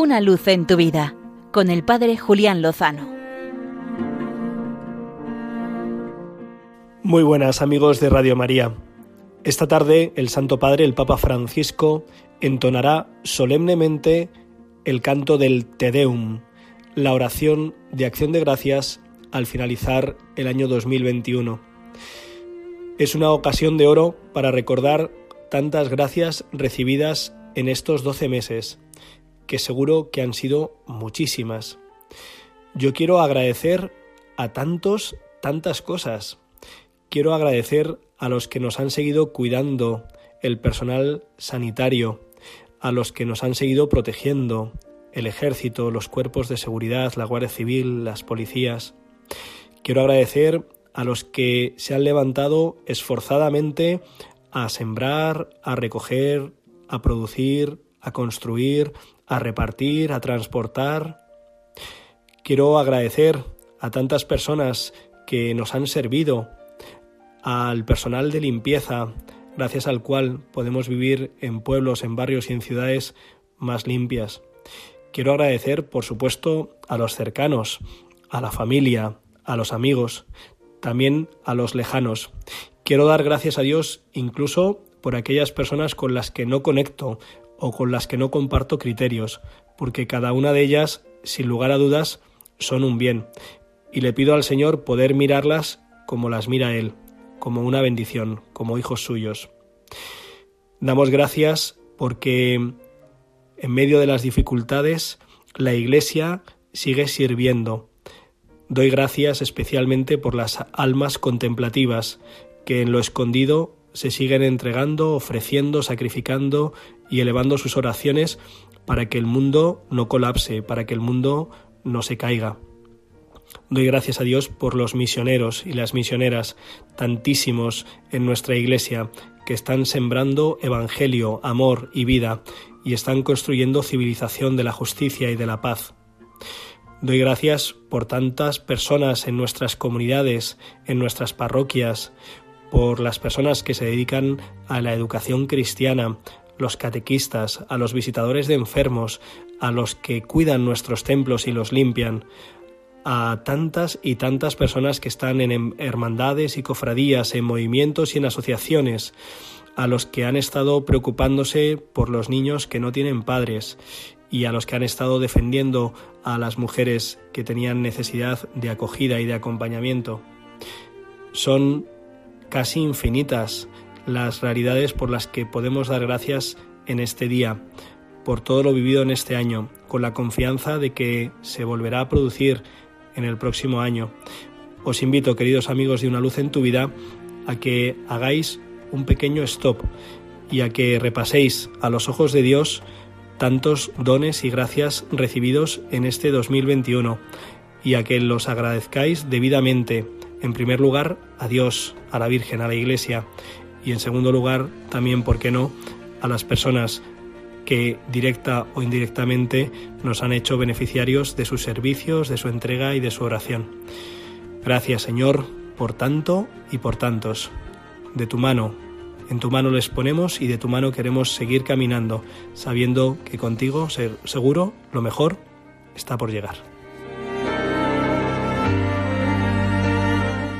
Una luz en tu vida con el Padre Julián Lozano. Muy buenas amigos de Radio María. Esta tarde el Santo Padre, el Papa Francisco, entonará solemnemente el canto del Te Deum, la oración de acción de gracias al finalizar el año 2021. Es una ocasión de oro para recordar tantas gracias recibidas en estos doce meses que seguro que han sido muchísimas. Yo quiero agradecer a tantos, tantas cosas. Quiero agradecer a los que nos han seguido cuidando, el personal sanitario, a los que nos han seguido protegiendo, el ejército, los cuerpos de seguridad, la Guardia Civil, las policías. Quiero agradecer a los que se han levantado esforzadamente a sembrar, a recoger, a producir, a construir, a repartir, a transportar. Quiero agradecer a tantas personas que nos han servido, al personal de limpieza, gracias al cual podemos vivir en pueblos, en barrios y en ciudades más limpias. Quiero agradecer, por supuesto, a los cercanos, a la familia, a los amigos, también a los lejanos. Quiero dar gracias a Dios incluso por aquellas personas con las que no conecto o con las que no comparto criterios, porque cada una de ellas, sin lugar a dudas, son un bien, y le pido al Señor poder mirarlas como las mira Él, como una bendición, como hijos suyos. Damos gracias porque en medio de las dificultades la Iglesia sigue sirviendo. Doy gracias especialmente por las almas contemplativas que en lo escondido se siguen entregando, ofreciendo, sacrificando y elevando sus oraciones para que el mundo no colapse, para que el mundo no se caiga. Doy gracias a Dios por los misioneros y las misioneras, tantísimos en nuestra Iglesia, que están sembrando evangelio, amor y vida, y están construyendo civilización de la justicia y de la paz. Doy gracias por tantas personas en nuestras comunidades, en nuestras parroquias, por las personas que se dedican a la educación cristiana, los catequistas, a los visitadores de enfermos, a los que cuidan nuestros templos y los limpian, a tantas y tantas personas que están en hermandades y cofradías, en movimientos y en asociaciones, a los que han estado preocupándose por los niños que no tienen padres y a los que han estado defendiendo a las mujeres que tenían necesidad de acogida y de acompañamiento. Son casi infinitas las realidades por las que podemos dar gracias en este día, por todo lo vivido en este año, con la confianza de que se volverá a producir en el próximo año. Os invito, queridos amigos de Una Luz en tu Vida, a que hagáis un pequeño stop y a que repaséis a los ojos de Dios tantos dones y gracias recibidos en este 2021 y a que los agradezcáis debidamente en primer lugar, a Dios, a la Virgen, a la Iglesia y en segundo lugar, también, ¿por qué no?, a las personas que directa o indirectamente nos han hecho beneficiarios de sus servicios, de su entrega y de su oración. Gracias, Señor, por tanto y por tantos. De tu mano, en tu mano les ponemos y de tu mano queremos seguir caminando, sabiendo que contigo, seguro, lo mejor está por llegar.